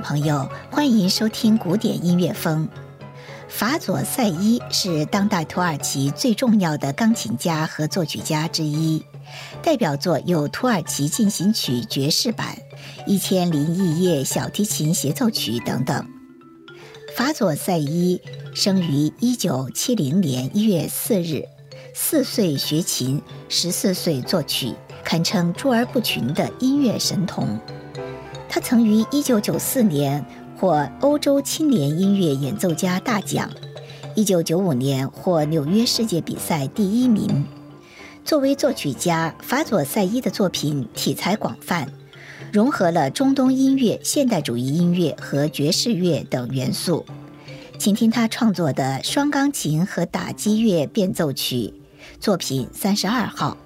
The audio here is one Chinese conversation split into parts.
朋友，欢迎收听古典音乐风。法佐赛伊是当代土耳其最重要的钢琴家和作曲家之一，代表作有《土耳其进行曲爵士版》《一千零一夜小提琴协奏曲》等等。法佐赛伊生于一九七零年一月四日，四岁学琴，十四岁作曲，堪称卓而不群的音乐神童。曾于1994年获欧洲青年音乐演奏家大奖，1995年获纽约世界比赛第一名。作为作曲家，法佐赛伊的作品题材广泛，融合了中东音乐、现代主义音乐和爵士乐等元素。请听他创作的双钢琴和打击乐变奏曲作品三十二号。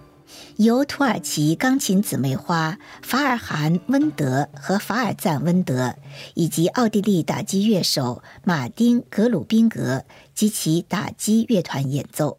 由土耳其钢琴姊妹花法尔罕温德和法尔赞温德，以及奥地利打击乐手马丁格鲁宾格及其打击乐团演奏。